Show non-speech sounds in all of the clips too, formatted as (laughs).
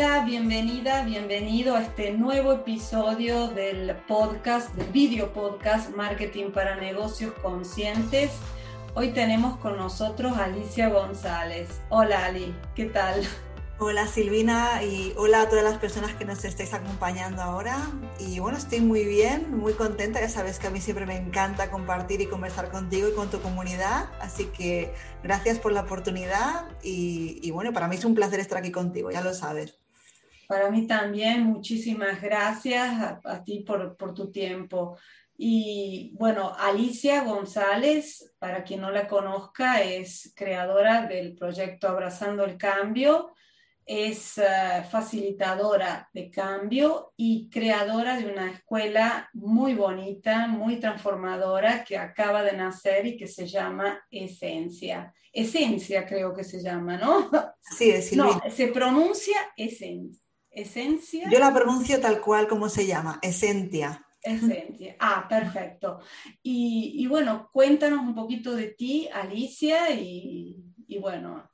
Hola, bienvenida, bienvenido a este nuevo episodio del podcast, del video podcast Marketing para Negocios Conscientes. Hoy tenemos con nosotros a Alicia González. Hola Ali, ¿qué tal? Hola Silvina y hola a todas las personas que nos estáis acompañando ahora. Y bueno, estoy muy bien, muy contenta. Ya sabes que a mí siempre me encanta compartir y conversar contigo y con tu comunidad. Así que gracias por la oportunidad y, bueno, para mí es un placer estar aquí contigo, ya lo sabes. Para mí también, muchísimas gracias a, ti por, por tu tiempo. Y bueno, Alicia González, para quien no la conozca, es creadora del proyecto Abrazando el Cambio es eh, facilitadora de cambio y creadora de una escuela muy bonita, muy transformadora que acaba de nacer y que se llama Esencia. Esencia creo que se llama, ¿no? Sí, es No, se pronuncia Esencia. Esencia. Yo la pronuncio tal cual como se llama, Esencia. Esencia. Ah, perfecto. Y, bueno, cuéntanos un poquito de ti, Alicia, y, y bueno,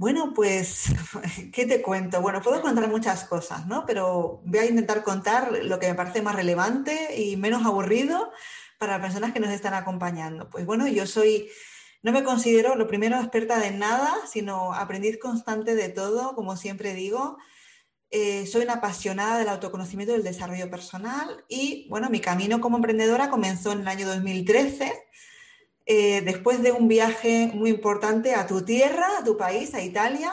bueno, pues, (laughs) ¿qué te cuento? Bueno, puedo contar muchas cosas, ¿no? Pero voy a intentar contar lo que me parece más relevante y menos aburrido para las personas que nos están acompañando. Pues bueno, yo soy, no me considero lo primero experta de nada, sino aprendiz constante de todo, como siempre digo. Eh, soy una apasionada del autoconocimiento y del desarrollo personal y bueno, mi camino como emprendedora comenzó en el año 2013 eh, después de un viaje muy importante a tu tierra, a tu país, a Italia,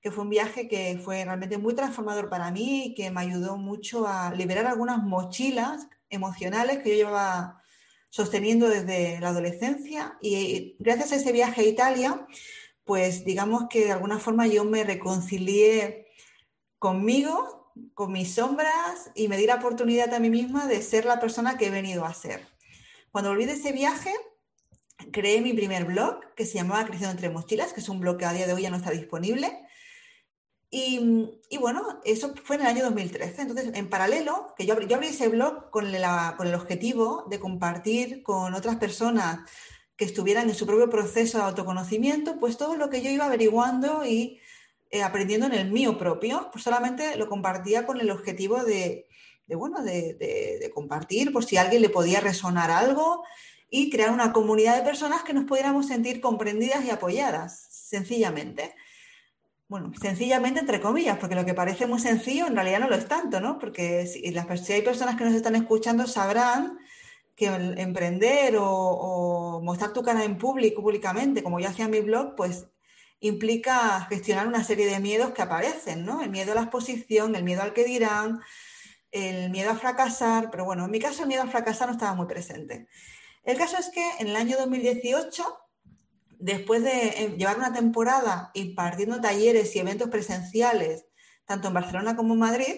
que fue un viaje que fue realmente muy transformador para mí y que me ayudó mucho a liberar algunas mochilas emocionales que yo llevaba sosteniendo desde la adolescencia. Y gracias a ese viaje a Italia, pues digamos que de alguna forma yo me reconcilié conmigo, con mis sombras y me di la oportunidad a mí misma de ser la persona que he venido a ser. Cuando volví de ese viaje, creé mi primer blog que se llamaba Creciendo entre mochilas, que es un blog que a día de hoy ya no está disponible. Y, bueno, eso fue en el año 2013. Entonces, en paralelo, que yo abrí, ese blog con, con el objetivo de compartir con otras personas que estuvieran en su propio proceso de autoconocimiento, pues todo lo que yo iba averiguando y eh, aprendiendo en el mío propio, pues solamente lo compartía con el objetivo de, bueno, de, de, compartir por si a alguien le podía resonar algo y crear una comunidad de personas que nos pudiéramos sentir comprendidas y apoyadas, sencillamente. Bueno, sencillamente entre comillas, porque lo que parece muy sencillo en realidad no lo es tanto, ¿no? Porque si, hay personas que nos están escuchando sabrán que emprender o, mostrar tu cara en público, públicamente, como yo hacía en mi blog, pues implica gestionar una serie de miedos que aparecen, ¿no? El miedo a la exposición, el miedo al que dirán, el miedo a fracasar, pero bueno, en mi caso el miedo a fracasar no estaba muy presente. El caso es que en el año 2018, después de eh, llevar una temporada impartiendo talleres y eventos presenciales, tanto en Barcelona como en Madrid,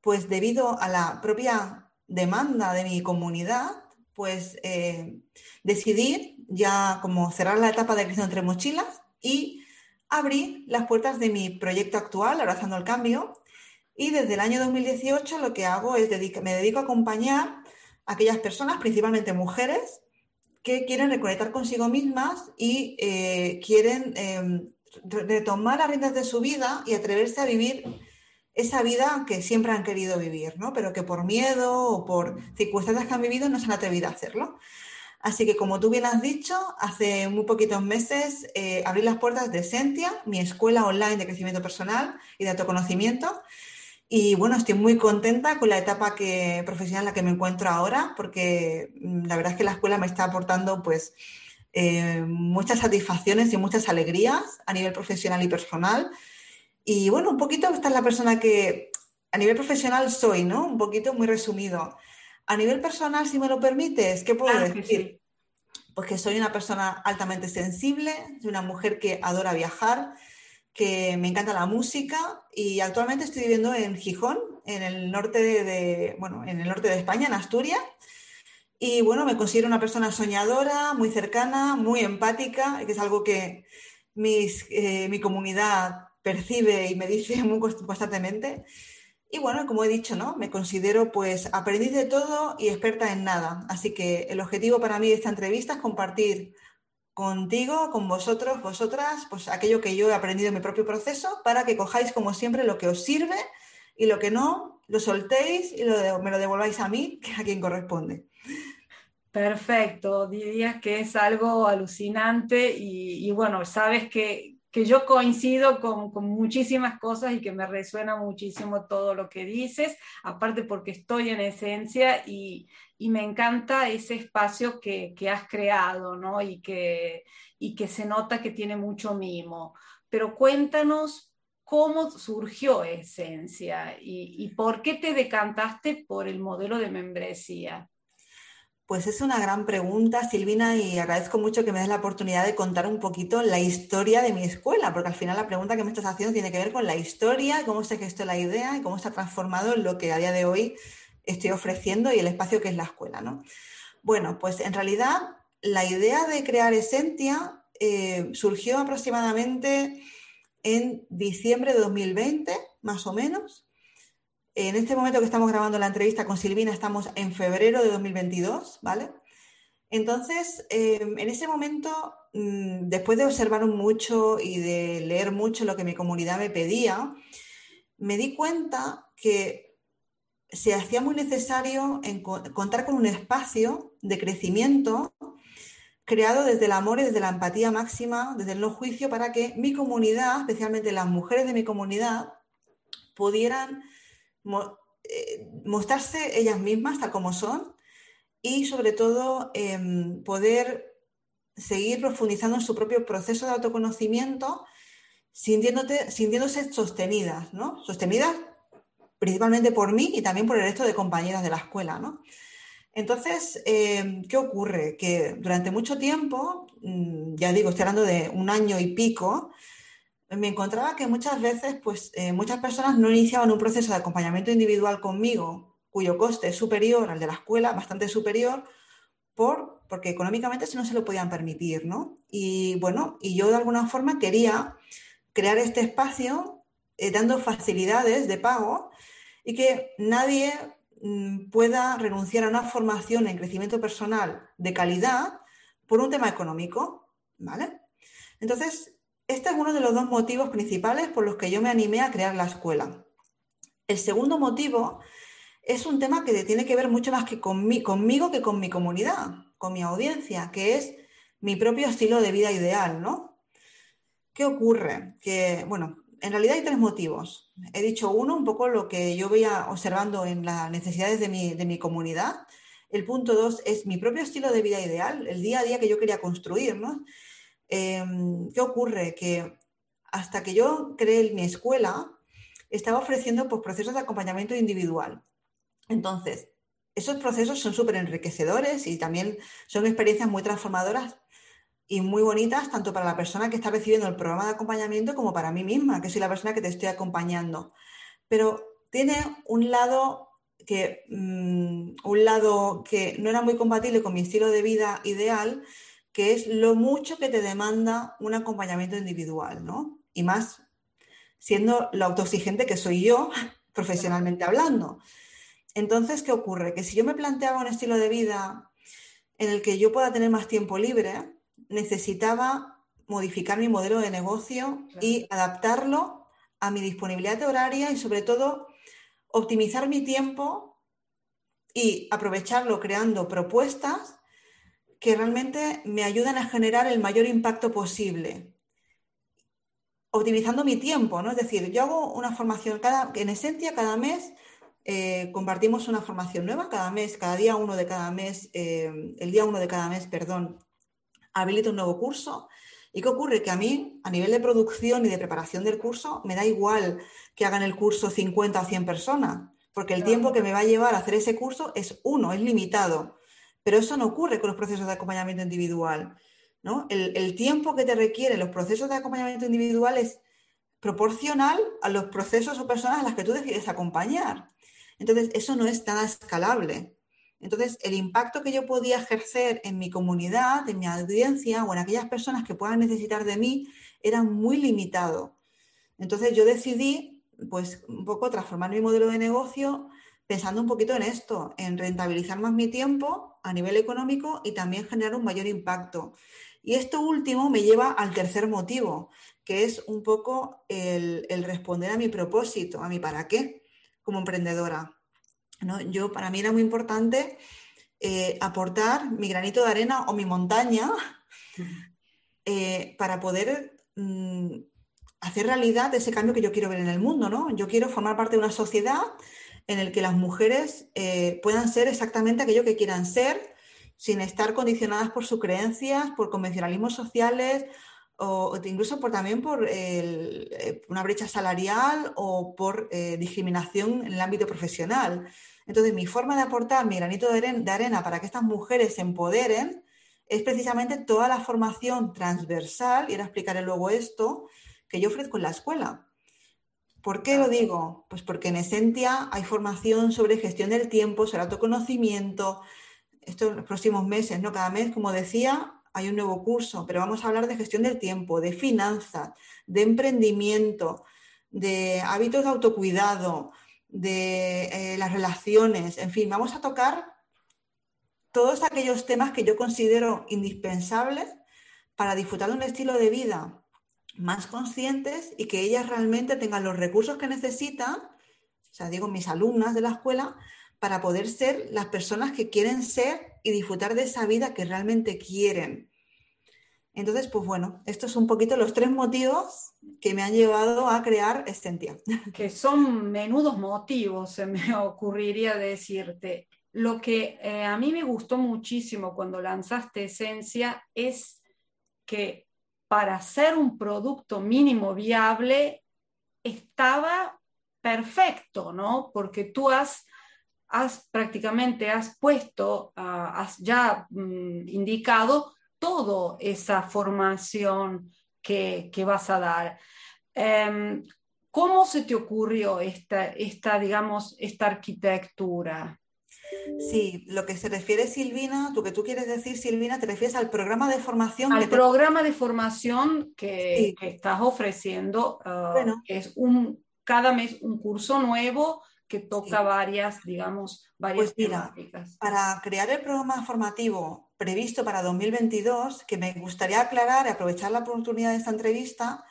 pues debido a la propia demanda de mi comunidad, pues eh, decidí ya como cerrar la etapa de crisis entre mochilas y abrí las puertas de mi proyecto actual, Abrazando el Cambio. Y desde el año 2018 lo que hago es me dedico a acompañar aquellas personas, principalmente mujeres, que quieren reconectar consigo mismas y eh, quieren em, retomar las riendas de su vida y atreverse a vivir esa vida que siempre han querido vivir, ¿no? pero que por miedo o por circunstancias que han vivido no se han atrevido a hacerlo. Así que, como tú bien has dicho, hace muy poquitos meses eh, abrí las puertas de Sentia, mi escuela online de crecimiento personal y de autoconocimiento, y bueno, estoy muy contenta con la etapa que, profesional en la que me encuentro ahora, porque mm, la verdad es que la escuela me está aportando pues eh, muchas satisfacciones y muchas alegrías a nivel profesional y personal. Y bueno, un poquito esta es la persona que a nivel profesional soy, ¿no? Un poquito muy resumido. A nivel personal, si me lo permites, ¿qué puedo decir? Pues que soy una persona altamente sensible, soy una mujer que adora viajar, que me encanta la música y actualmente estoy viviendo en Gijón, en el norte de, bueno, en el norte de España, en Asturias. Y bueno, me considero una persona soñadora, muy cercana, muy empática, que es algo que mis, eh, mi comunidad percibe y me dice (laughs) muy constantemente. Y bueno, como he dicho, ¿no? Me considero pues aprendiz de todo y experta en nada. Así que el objetivo para mí de esta entrevista es compartir contigo, con vosotros, vosotras, pues aquello que yo he aprendido en mi propio proceso para que cojáis como siempre lo que os sirve y lo que no, lo soltéis y me lo devolváis a mí, (laughs) que a quien corresponde. Perfecto, dirías que es algo alucinante y, bueno, sabes que, que yo coincido con, con, muchísimas cosas y que me resuena muchísimo todo lo que dices, aparte porque estoy en esencia y, y me encanta ese espacio que, que, has creado, ¿no? Y que, y que se nota que tiene mucho mimo. Pero cuéntanos cómo surgió Esencia y, y por qué te decantaste por el modelo de membresía. Pues es una gran pregunta, Silvina, y agradezco mucho que me des la oportunidad de contar un poquito la historia de mi escuela, porque al final la pregunta que me estás haciendo tiene que ver con la historia, cómo se gestó la idea y cómo se ha transformado en lo que a día de hoy estoy ofreciendo y el espacio que es la escuela. ¿no? Bueno, pues en realidad la idea de crear Esentia eh, surgió aproximadamente en diciembre de 2020, más o menos. En este momento que estamos grabando la entrevista con Silvina, estamos en febrero de 2022, ¿vale? Entonces, eh, en ese momento, mm, después de observar mucho y de leer mucho lo que mi comunidad me pedía, me di cuenta que se hacía muy necesario contar con un espacio de crecimiento creado desde el amor y desde la empatía máxima, desde el no juicio, para que mi comunidad, especialmente las mujeres de mi comunidad, pudieran eh, mostrarse ellas mismas tal como son y sobre todo em, poder seguir profundizando en su propio proceso de autoconocimiento sintiéndose sostenidas, ¿no? Sostenidas principalmente por mí y también por el resto de compañeras de la escuela, ¿no? Entonces, eh, ¿qué ocurre? Que durante mucho tiempo, mm, ya digo, estoy hablando de un año y pico, me encontraba que muchas veces, pues, eh, muchas personas no iniciaban un proceso de acompañamiento individual conmigo, cuyo coste es superior al de la escuela, bastante superior, por, porque económicamente no se lo podían permitir, ¿no? Y bueno, y yo de alguna forma quería crear este espacio eh, dando facilidades de pago y que nadie mm, pueda renunciar a una formación en crecimiento personal de calidad por un tema económico, ¿vale? Entonces, este es uno de los dos motivos principales por los que yo me animé a crear la escuela. El segundo motivo es un tema que tiene que ver mucho más que conmigo que con mi comunidad, con mi audiencia, que es mi propio estilo de vida ideal, ¿no? ¿Qué ocurre? Que, bueno, en realidad hay tres motivos. He dicho uno, un poco lo que yo voy observando en las necesidades de mi, comunidad. El punto dos es mi propio estilo de vida ideal, el día a día que yo quería construir. Em, ¿Qué ocurre? Que hasta que yo creé mi escuela, estaba ofreciendo pues, procesos de acompañamiento individual. Entonces, esos procesos son súper enriquecedores y también son experiencias muy transformadoras y muy bonitas tanto para la persona que está recibiendo el programa de acompañamiento como para mí misma, que soy la persona que te estoy acompañando. Pero tiene un lado que, mm, un lado que no era muy compatible con mi estilo de vida ideal, que es lo mucho que te demanda un acompañamiento individual, ¿no? Y más siendo lo autoexigente que soy yo, (laughs) profesionalmente hablando. Entonces, ¿qué ocurre? Que si yo me planteaba un estilo de vida en el que yo pueda tener más tiempo libre, necesitaba modificar mi modelo de negocio y adaptarlo a mi disponibilidad horaria y sobre todo optimizar mi tiempo y aprovecharlo creando propuestas que realmente me ayudan a generar el mayor impacto posible. Optimizando mi tiempo, ¿no? Es decir, yo hago una formación cada, en esencia cada mes eh, compartimos una formación nueva cada mes, cada día uno de cada mes, eh, el día uno de cada mes, perdón, habilito un nuevo curso. ¿Y qué ocurre? Que a mí, a nivel de producción y de preparación del curso, me da igual que hagan el curso 50 o 100 personas, porque el tiempo que me va a llevar a hacer ese curso es uno, es limitado. Pero eso no ocurre con los procesos de acompañamiento individual. ¿no? El, tiempo que te requieren los procesos de acompañamiento individual es proporcional a los procesos o personas a las que tú decides acompañar. Entonces, eso no es nada escalable. Entonces, el impacto que yo podía ejercer en mi comunidad, en mi audiencia o en aquellas personas que puedan necesitar de mí era muy limitado. Entonces, yo decidí, pues, un poco transformar mi modelo de negocio pensando un poquito en esto, en rentabilizar más mi tiempo a nivel económico y también generar un mayor impacto. Y esto último me lleva al tercer motivo, que es un poco el, responder a mi propósito, a mi para qué como emprendedora. ¿no? Yo, para mí era muy importante eh, aportar mi granito de arena o mi montaña (laughs) eh, para poder mm, hacer realidad ese cambio que yo quiero ver en el mundo. ¿no? Yo quiero formar parte de una sociedad en el que las mujeres eh, puedan ser exactamente aquello que quieran ser, sin estar condicionadas por sus creencias, por convencionalismos sociales o, incluso por, también por eh, una brecha salarial o por eh, discriminación en el ámbito profesional. Entonces, mi forma de aportar mi granito de arena para que estas mujeres se empoderen es precisamente toda la formación transversal, y ahora explicaré luego esto, que yo ofrezco en la escuela. ¿Por qué lo digo? Pues porque en Esentia hay formación sobre gestión del tiempo, sobre autoconocimiento. Estos los próximos meses, ¿no? Cada mes, como decía, hay un nuevo curso, pero vamos a hablar de gestión del tiempo, de finanzas, de emprendimiento, de hábitos de autocuidado, de eh, las relaciones, en fin, vamos a tocar todos aquellos temas que yo considero indispensables para disfrutar de un estilo de vida más conscientes y que ellas realmente tengan los recursos que necesitan, o sea, digo, mis alumnas de la escuela, para poder ser las personas que quieren ser y disfrutar de esa vida que realmente quieren. Entonces, pues bueno, estos son un poquito los tres motivos que me han llevado a crear Essentia. (laughs) Que son menudos motivos, se me (laughs) ocurriría decirte. Lo que eh, a mí me gustó muchísimo cuando lanzaste Esencia es que para hacer un producto mínimo viable estaba perfecto, ¿no? Porque tú has, has prácticamente has puesto, ah, has ya mm, indicado toda esa formación que, vas a dar. Em, ¿Cómo se te ocurrió esta, esta, digamos, esta arquitectura? Sí, lo que se refiere Silvina, lo que tú quieres decir, Silvina, te refieres al programa de formación. Al programa de formación que, estás ofreciendo. Ah, bueno. Es un, cada mes un curso nuevo que toca varias, digamos, varias pues temáticas. Para crear el programa formativo previsto para 2022, que me gustaría aclarar y aprovechar la oportunidad de esta entrevista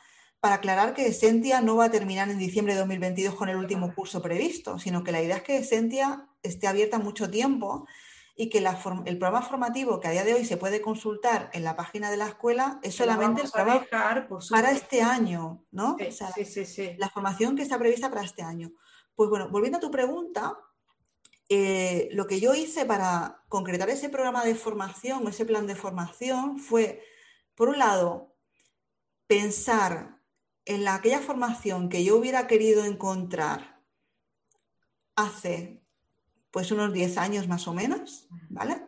para aclarar que Esentia no va a terminar en diciembre de 2022 con el último curso previsto, sino que la idea es que Esentia esté abierta mucho tiempo y que el programa formativo que a día de hoy se puede consultar en la página de la escuela es solamente para este año, ¿no? Sí, sí, sí, la formación que está prevista para este año. Pues bueno, volviendo a tu pregunta, eh, lo que yo hice para concretar ese programa de formación, ese plan de formación, fue, por un lado, pensar en la, aquella formación que yo hubiera querido encontrar hace pues unos 10 años más o menos, ¿vale?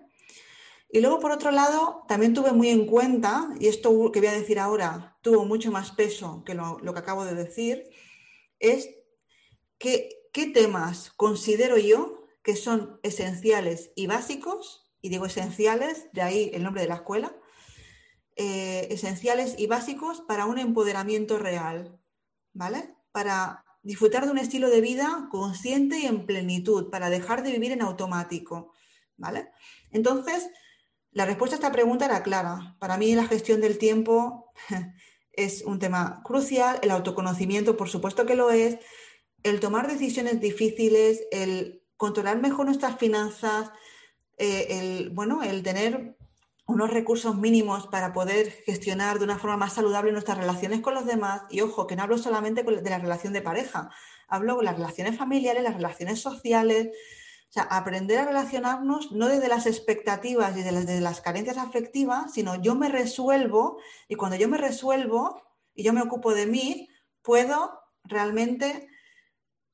Y luego, por otro lado, también tuve muy en cuenta, y esto que voy a decir ahora tuvo mucho más peso que lo, que acabo de decir, es que, qué temas considero yo que son esenciales y básicos, y digo esenciales, de ahí el nombre de la escuela, eh, esenciales y básicos para un empoderamiento real, ¿vale? Para disfrutar de un estilo de vida consciente y en plenitud, para dejar de vivir en automático, ¿vale? Entonces, la respuesta a esta pregunta era clara. Para mí la gestión del tiempo (laughs) es un tema crucial, el autoconocimiento, por supuesto que lo es, el tomar decisiones difíciles, el controlar mejor nuestras finanzas, eh, el, bueno, el tener unos recursos mínimos para poder gestionar de una forma más saludable nuestras relaciones con los demás. Y ojo, que no hablo solamente de la relación de pareja, hablo de las relaciones familiares, las relaciones sociales. O sea, aprender a relacionarnos no desde las expectativas y desde las, carencias afectivas, sino yo me resuelvo y cuando yo me resuelvo y yo me ocupo de mí, puedo realmente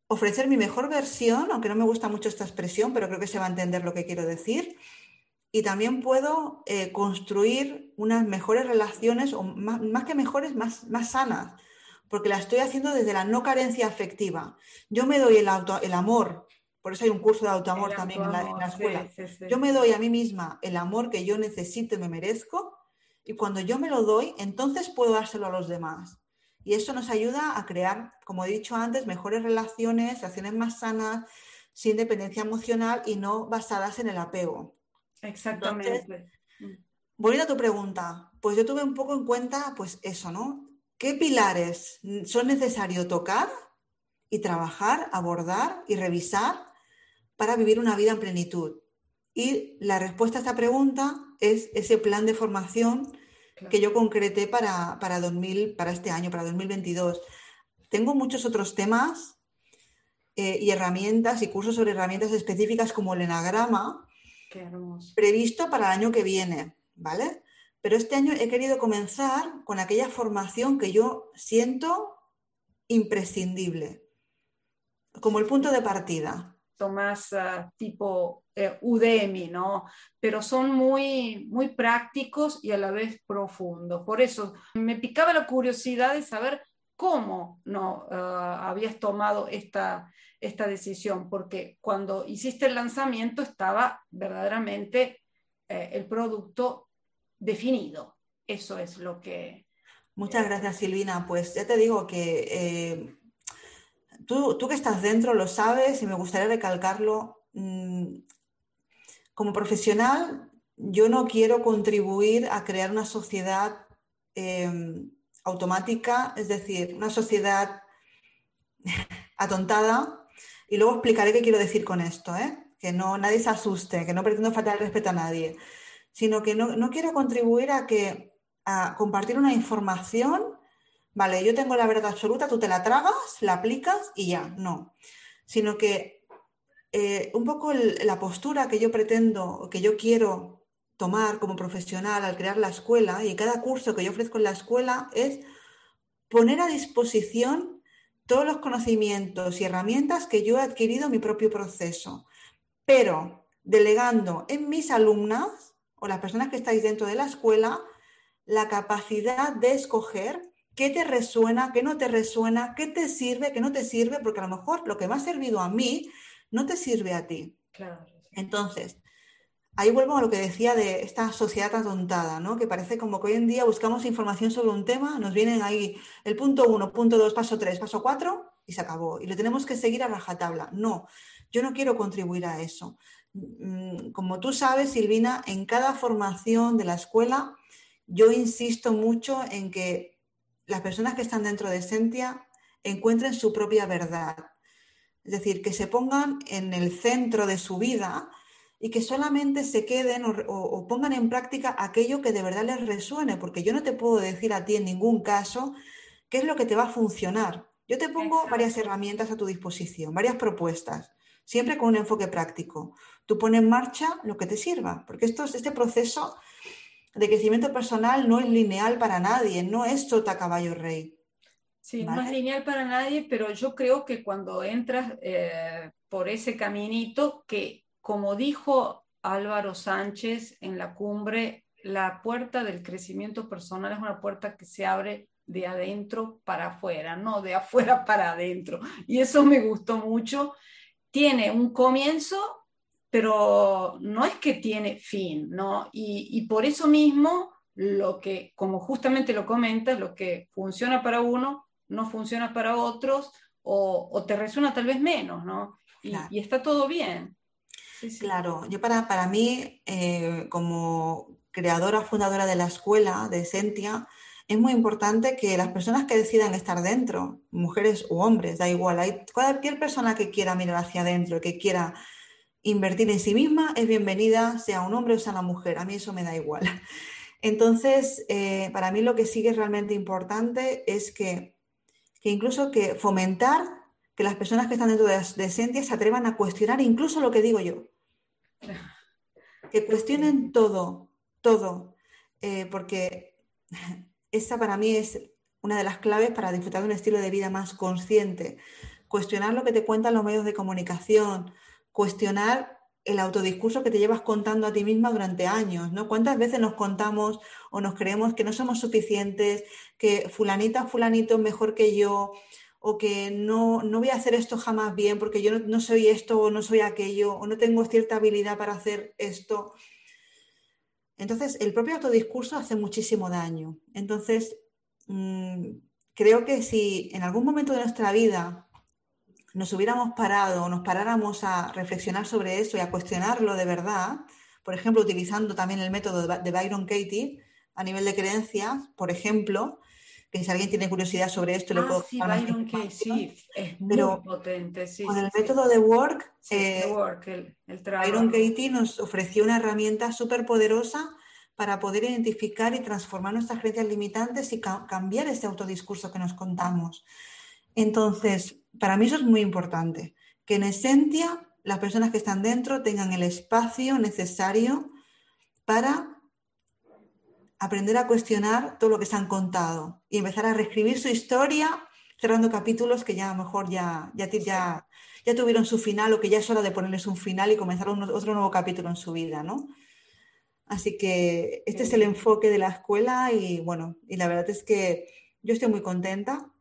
ofrecer mi mejor versión, aunque no me gusta mucho esta expresión, pero creo que se va a entender lo que quiero decir, y también puedo eh, construir unas mejores relaciones, o más, que mejores, más, más sanas, porque la estoy haciendo desde la no carencia afectiva. Yo me doy el, auto, el amor, por eso hay un curso de autoamor también en la, escuela. Yo me doy a mí misma el amor que yo necesito y me merezco, y cuando yo me lo doy, entonces puedo dárselo a los demás. Y eso nos ayuda a crear, como he dicho antes, mejores relaciones, relaciones más sanas, sin dependencia emocional y no basadas en el apego. Exactamente. volviendo a tu pregunta, pues yo tuve un poco en cuenta, pues eso, ¿no? ¿Qué pilares son necesarios tocar y trabajar, abordar y revisar para vivir una vida en plenitud? Y la respuesta a esta pregunta es ese plan de formación que yo concreté para, para, 2000, para este año, para 2022. Tengo muchos otros temas eh, y herramientas y cursos sobre herramientas específicas como el enagrama previsto para el año que viene, ¿vale? Pero este año he querido comenzar con aquella formación que yo siento imprescindible, como el punto de partida. Más ah, tipo eh, Udemy, ¿no? Pero son muy, muy prácticos y a la vez profundos. Por eso me picaba la curiosidad de saber cómo no ah, habías tomado esta, esta decisión, porque cuando hiciste el lanzamiento estaba verdaderamente eh, el producto definido. Eso es lo que... Muchas gracias, Silvina. Pues ya te digo que eh, tú, tú, que estás dentro lo sabes y me gustaría recalcarlo. Mm, como profesional, yo no quiero contribuir a crear una sociedad em, automática, es decir, una sociedad (laughs) atontada. Y luego explicaré qué quiero decir con esto, ¿eh? que no nadie se asuste, que no pretendo faltar el respeto a nadie sino que no, quiero contribuir a que a compartir una información, vale, yo tengo la verdad absoluta, tú te la tragas, la aplicas y ya, no, sino que eh, un poco la postura que yo pretendo, que yo quiero tomar como profesional al crear la escuela y cada curso que yo ofrezco en la escuela es poner a disposición todos los conocimientos y herramientas que yo he adquirido en mi propio proceso, pero delegando en mis alumnas o las personas que estáis dentro de la escuela la capacidad de escoger qué te resuena, qué no te resuena, qué te sirve, qué no te sirve, porque a lo mejor lo que me ha servido a mí no te sirve a ti. Entonces, ahí vuelvo a lo que decía de esta sociedad atontada, ¿no? Que parece como que hoy en día buscamos información sobre un tema, nos vienen ahí el punto uno, punto dos, paso tres, paso cuatro y se acabó. Y lo tenemos que seguir a rajatabla. No, yo no quiero contribuir a eso. Mm, como tú sabes, Silvina, en cada formación de la escuela, yo insisto mucho en que las personas que están dentro de Sentia encuentren su propia verdad. Es decir, que se pongan en el centro de su vida y que solamente se queden o, pongan en práctica aquello que de verdad les resuene, porque yo no te puedo decir a ti en ningún caso qué es lo que te va a funcionar. Yo te pongo varias herramientas a tu disposición, varias propuestas, siempre con un enfoque práctico tú pones en marcha lo que te sirva, porque esto, este proceso de crecimiento personal no es lineal para nadie, no es sota caballo rey. Sí, no es lineal para nadie, pero yo creo que cuando entras eh, por ese caminito, que como dijo Álvaro Sánchez en la cumbre, la puerta del crecimiento personal es una puerta que se abre de adentro para afuera, no de afuera (laughs) para adentro. Y eso me gustó mucho. Tiene un comienzo pero no es que tiene fin, ¿no? Y, por eso mismo, lo que, como justamente lo comentas, lo que funciona para uno no funciona para otros o, te resuena tal vez menos, ¿no? Y, está todo bien. Claro, yo para, para mí, eh, como creadora, fundadora de la escuela de Sentia, es muy importante que las personas que decidan estar dentro, mujeres u hombres, da igual, hay cualquier persona que quiera mirar hacia adentro, que quiera invertir en sí misma es bienvenida, sea un hombre o sea una mujer. A mí eso me da igual. (laughs) Entonces, eh, para mí lo que sigue realmente importante es que, incluso que fomentar que las personas que están dentro de, de se atrevan a cuestionar incluso lo que digo yo. Que cuestionen todo, todo. Eh, porque esa para mí es una de las claves para disfrutar de un estilo de vida más consciente. Cuestionar lo que te cuentan los medios de comunicación, cuestionar el autodiscurso que te llevas contando a ti misma durante años, ¿no? ¿Cuántas veces nos contamos o nos creemos que no somos suficientes, que fulanita, fulanito es mejor que yo, o que no, no voy a hacer esto jamás bien porque yo no, soy esto o no soy aquello, o no tengo cierta habilidad para hacer esto? Entonces, el propio autodiscurso hace muchísimo daño. Entonces, mm, creo que si en algún momento de nuestra vida nos hubiéramos parado o nos paráramos a reflexionar sobre eso y a cuestionarlo de verdad, por ejemplo, utilizando también el método de Byron Katie a nivel de creencias, por ejemplo, que si alguien tiene curiosidad sobre esto, le ah, puedo... Sí, Byron Katie, sí, es muy potente. Sí, con el método de Work, eh, Byron Katie nos ofreció una herramienta súper poderosa para poder identificar y transformar nuestras creencias limitantes y cambiar este autodiscurso que nos contamos. Entonces, para mí eso es muy importante, que en esencia las personas que están dentro tengan el espacio necesario para aprender a cuestionar todo lo que se han contado y empezar a reescribir su historia cerrando capítulos que ya a lo mejor ya, ya, ya, ya tuvieron su final o que ya es hora de ponerles un final y comenzar otro nuevo capítulo en su vida, ¿no? Así que este es el enfoque de la escuela y bueno, y la verdad es que yo estoy muy contenta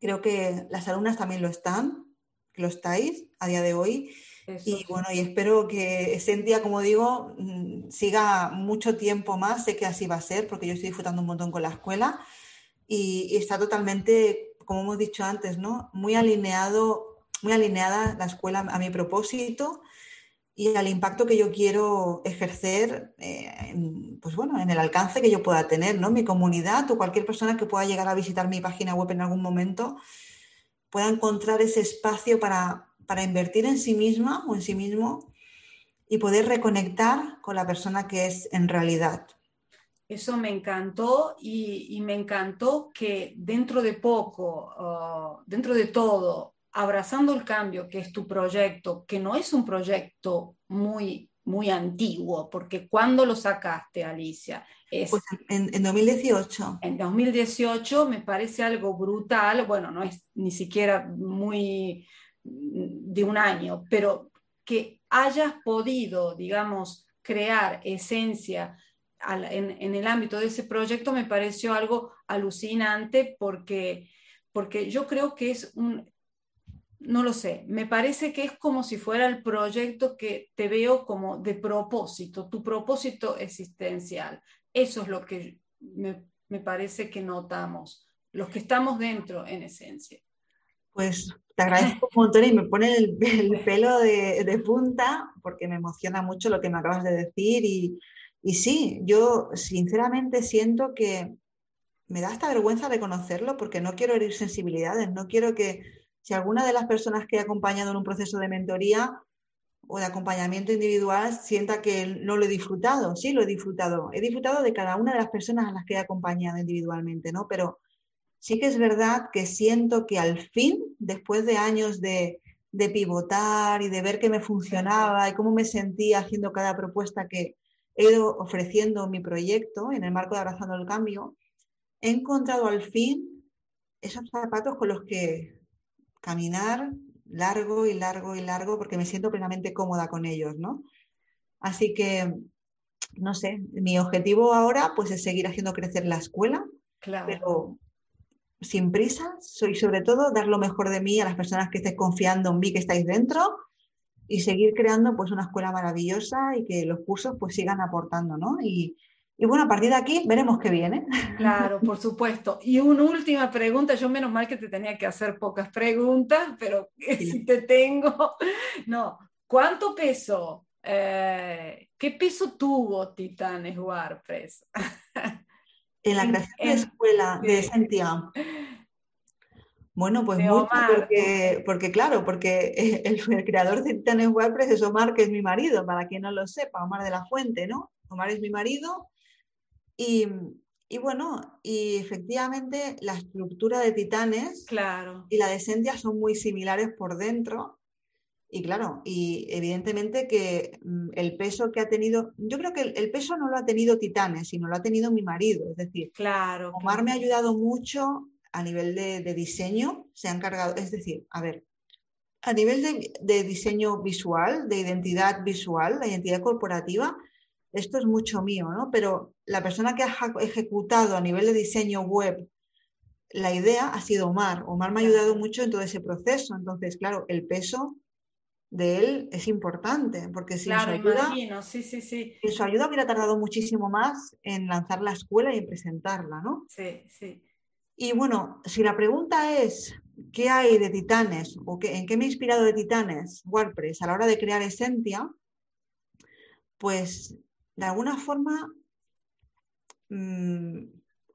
Creo que las alumnas también lo están, que lo estáis a día de hoy. Y bueno, y espero que Esentia, como digo, mm, siga mucho tiempo más. Sé que así va a ser, porque yo estoy disfrutando un montón con la escuela y, está totalmente, como hemos dicho antes, ¿no? Muy alineado, muy alineada la escuela a mi propósito y al impacto que yo quiero ejercer, eh, en, pues bueno, en el alcance que yo pueda tener, ¿no? Mi comunidad o cualquier persona que pueda llegar a visitar mi página web en algún momento pueda encontrar ese espacio para, para invertir en sí misma o en sí mismo y poder reconectar con la persona que es en realidad. Eso me encantó y, me encantó que dentro de poco, uh, dentro de todo, abrazando el cambio, que es tu proyecto, que no es un proyecto muy, muy antiguo, porque cuando lo sacaste, Alicia? Es, pues en, en, 2018. En 2018 me parece algo brutal, bueno, no es ni siquiera muy de un año, pero que hayas podido, digamos, crear esencia en, en, el ámbito de ese proyecto me pareció algo alucinante porque, porque yo creo que es un, no lo sé, me parece que es como si fuera el proyecto que te veo como de propósito, tu propósito existencial. Eso es lo que me, parece que notamos, los que estamos dentro en esencia. Pues te agradezco un montón y me pone el, (laughs) pelo de, punta porque me emociona mucho lo que me acabas de decir y, y sí, yo sinceramente siento que me da esta vergüenza reconocerlo porque no quiero herir sensibilidades, no quiero que si alguna de las personas que he acompañado en un proceso de mentoría o de acompañamiento individual sienta que no lo he disfrutado, sí lo he disfrutado. He disfrutado de cada una de las personas a las que he acompañado individualmente, ¿no? Pero sí que es verdad que siento que al fin, después de años de, de pivotar y de ver qué me funcionaba y cómo me sentía haciendo cada propuesta que he ido ofreciendo mi proyecto en el marco de Abrazando el Cambio, he encontrado al fin esos zapatos con los que caminar largo y largo y largo porque me siento plenamente cómoda con ellos, ¿no? Así que, no sé, mi objetivo ahora pues es seguir haciendo crecer la escuela, pero sin prisa, soy sobre todo dar lo mejor de mí a las personas que estéis confiando en mí, que estáis dentro y seguir creando pues una escuela maravillosa y que los cursos pues sigan aportando, ¿no? Y, y bueno, a partir de aquí veremos qué viene. Claro, por supuesto. Y una última pregunta, yo menos mal que te tenía que hacer pocas preguntas, pero si te tengo, no, ¿cuánto peso? Eh, ¿Qué peso tuvo Titanes WordPress? (laughs) En la creación de escuela de Santiago. Bueno, pues mucho, porque, porque, claro, porque (laughs) el, el, creador de Titanes WordPress es Omar, que es mi marido, para quien no lo sepa, Omar de la Fuente, ¿no? Omar es mi marido y, bueno, y efectivamente la estructura de Titanes y la de Sentia son muy similares por dentro. Y claro, y evidentemente que mm, el peso que ha tenido, yo creo que el, peso no lo ha tenido Titanes, sino lo ha tenido mi marido. Es decir, claro, Omar me ha ayudado mucho a nivel de, diseño, se ha encargado, es decir, a ver, a nivel de, diseño visual, de identidad visual, la identidad corporativa, esto es mucho mío, ¿no? Pero la persona que ha ejecutado a nivel de diseño web la idea ha sido Omar. Omar me ha ayudado mucho en todo ese proceso. Entonces, claro, el peso de él es importante, porque sin, su, ayuda, sí, sí, sí. sin su ayuda hubiera tardado muchísimo más en lanzar la escuela y en presentarla, ¿no? Sí, sí. Y bueno, si la pregunta es, ¿qué hay de Titanes o qué, en qué me he inspirado de Titanes WordPress a la hora de crear Essentia? Pues de alguna forma... Mm,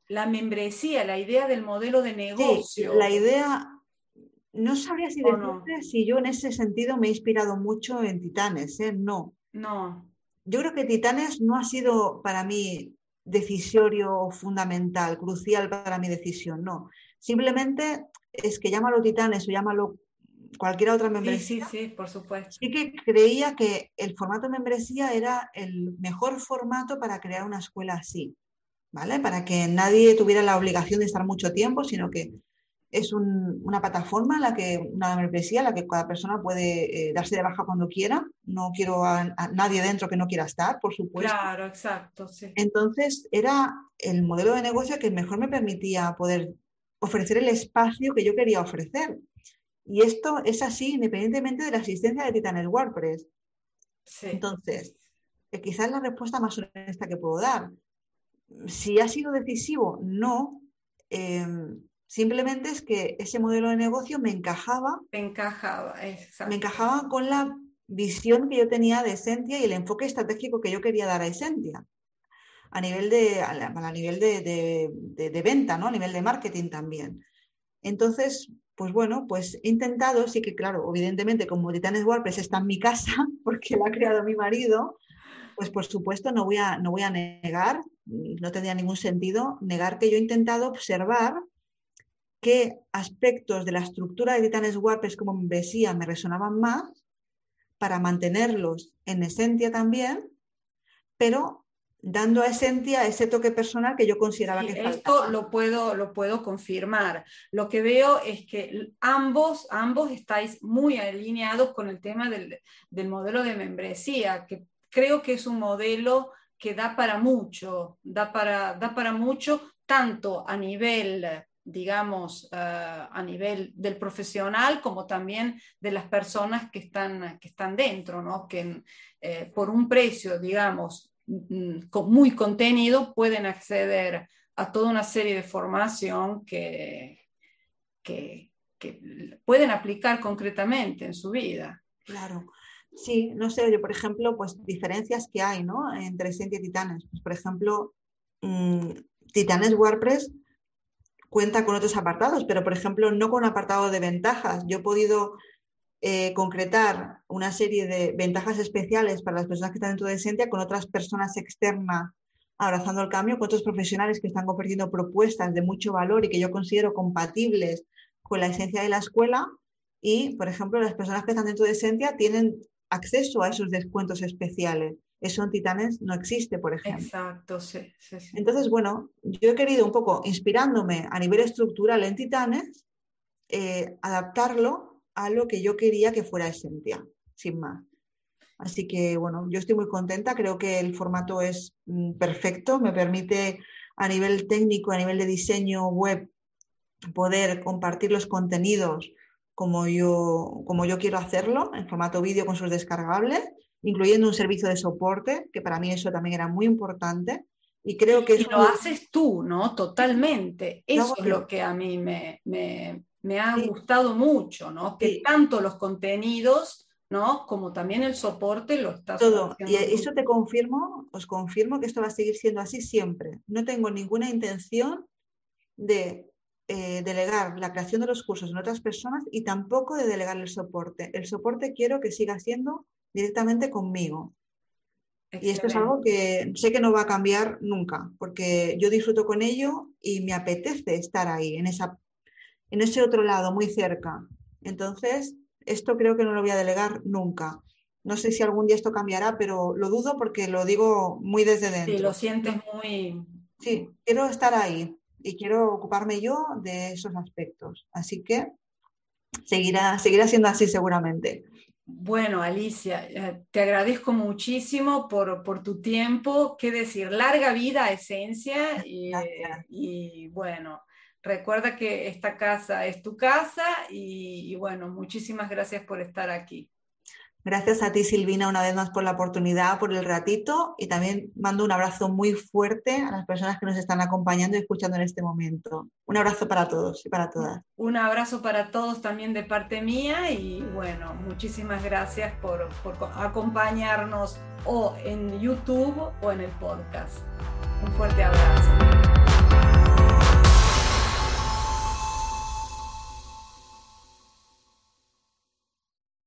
la membresía, la idea del modelo de negocio. la idea, no sabría si decirte si yo en ese sentido me he inspirado mucho en Titanes, ¿eh? No. No. Yo creo que Titanes no ha sido para mí decisorio fundamental, crucial para mi decisión, no. Simplemente es que llámalo Titanes o llámalo cualquier otra membresía. Sí, sí, sí, por supuesto. Sí que creía que el formato membresía era el mejor formato para crear una escuela así, ¿vale? Para que nadie tuviera la obligación de estar mucho tiempo, sino que es una plataforma en la que, una membresía en la que cada persona puede eh, darse de baja cuando quiera. No quiero a, nadie dentro que no quiera estar, por supuesto. Claro, exacto. Sí. Entonces, era el modelo de negocio que mejor me permitía poder ofrecer el espacio que yo quería ofrecer. Y esto es así independientemente de la existencia de Titanes WordPress. Sí. Entonces, eh, quizás la respuesta más honesta que puedo dar. Si ha sido decisivo, no. Em, Simplemente es que ese modelo de negocio me encajaba. Me encajaba, Me encajaba con la visión que yo tenía de Esentia y el enfoque estratégico que yo quería dar a Esentia. A nivel de, a, nivel de, venta, ¿no? A nivel de marketing también. Entonces, pues bueno, pues he intentado, sí que claro, evidentemente como Titanes WordPress está en mi casa, (laughs) porque la ha creado mi marido, pues por supuesto no voy a, no voy a negar, no tendría ningún sentido negar que yo he intentado observar qué aspectos de la estructura de Titanes WordPress como membresía me resonaban más para mantenerlos en Esentia también, pero dando a Esentia ese toque personal que yo consideraba que faltaba. Esto lo puedo, lo puedo confirmar. Lo que veo es que ambos, ambos estáis muy alineados con el tema del, del modelo de membresía, que creo que es un modelo que da para mucho, da para, da para mucho tanto a nivel digamos, eh, a nivel del profesional como también de las personas que están, que están dentro, ¿no? que eh, por un precio, digamos, mm, muy contenido pueden acceder a toda una serie de formación que, que, pueden aplicar concretamente en su vida. Claro. Sí, no sé, yo por ejemplo, pues diferencias que hay, ¿no? Entre Sentia y Titanes. Pues, por ejemplo, mm, Titanes WordPress cuenta con otros apartados, pero por ejemplo no con apartado de ventajas. Yo he podido eh, concretar una serie de ventajas especiales para las personas que están dentro de Sentia con otras personas externas abrazando el cambio, con otros profesionales que están compartiendo propuestas de mucho valor y que yo considero compatibles con la esencia de la escuela. Y, por ejemplo, las personas que están dentro de Sentia tienen acceso a esos descuentos especiales. Eso en Titanes no existe, por ejemplo. Exacto, sí, Entonces, bueno, yo he querido un poco, inspirándome a nivel estructural en Titanes, eh, adaptarlo a lo que yo quería que fuera Esencia, sin más. Así que, bueno, yo estoy muy contenta, creo que el formato es mm, perfecto, me permite a nivel técnico, a nivel de diseño web, poder compartir los contenidos como yo, como yo quiero hacerlo, en formato vídeo con sus descargables incluyendo un servicio de soporte, que para mí eso también era muy importante. Y creo que... Y lo haces tú, ¿no? Totalmente. Eso es lo que a mí me, me, ha gustado mucho, ¿no? Que tanto los contenidos, ¿no? Como también el soporte lo estás Todo. Y eso te confirmo, os confirmo que esto va a seguir siendo así siempre. No tengo ninguna intención de eh, delegar la creación de los cursos en otras personas y tampoco de delegar el soporte. El soporte quiero que siga siendo directamente conmigo. Y esto es algo que sé que no va a cambiar nunca, porque yo disfruto con ello y me apetece estar ahí, en, esa, en ese otro lado, muy cerca. Entonces, esto creo que no lo voy a delegar nunca. No sé si algún día esto cambiará, pero lo dudo porque lo digo muy desde dentro. Sí, lo sientes muy... Sí, quiero estar ahí y quiero ocuparme yo de esos aspectos. Así que seguirá, seguirá siendo así seguramente. Bueno, Alicia, eh, te agradezco muchísimo por, por, tu tiempo. ¿Qué decir? Larga vida, esencia. (laughs) Y, y, bueno, recuerda que esta casa es tu casa y, y bueno, muchísimas gracias por estar aquí. Gracias a ti, Silvina, una vez más por la oportunidad, por el ratito y también mando un abrazo muy fuerte a las personas que nos están acompañando y escuchando en este momento. Un abrazo para todos y para todas. Un abrazo para todos también de parte mía y bueno, muchísimas gracias por, por acompañarnos o en YouTube o en el podcast. Un fuerte abrazo.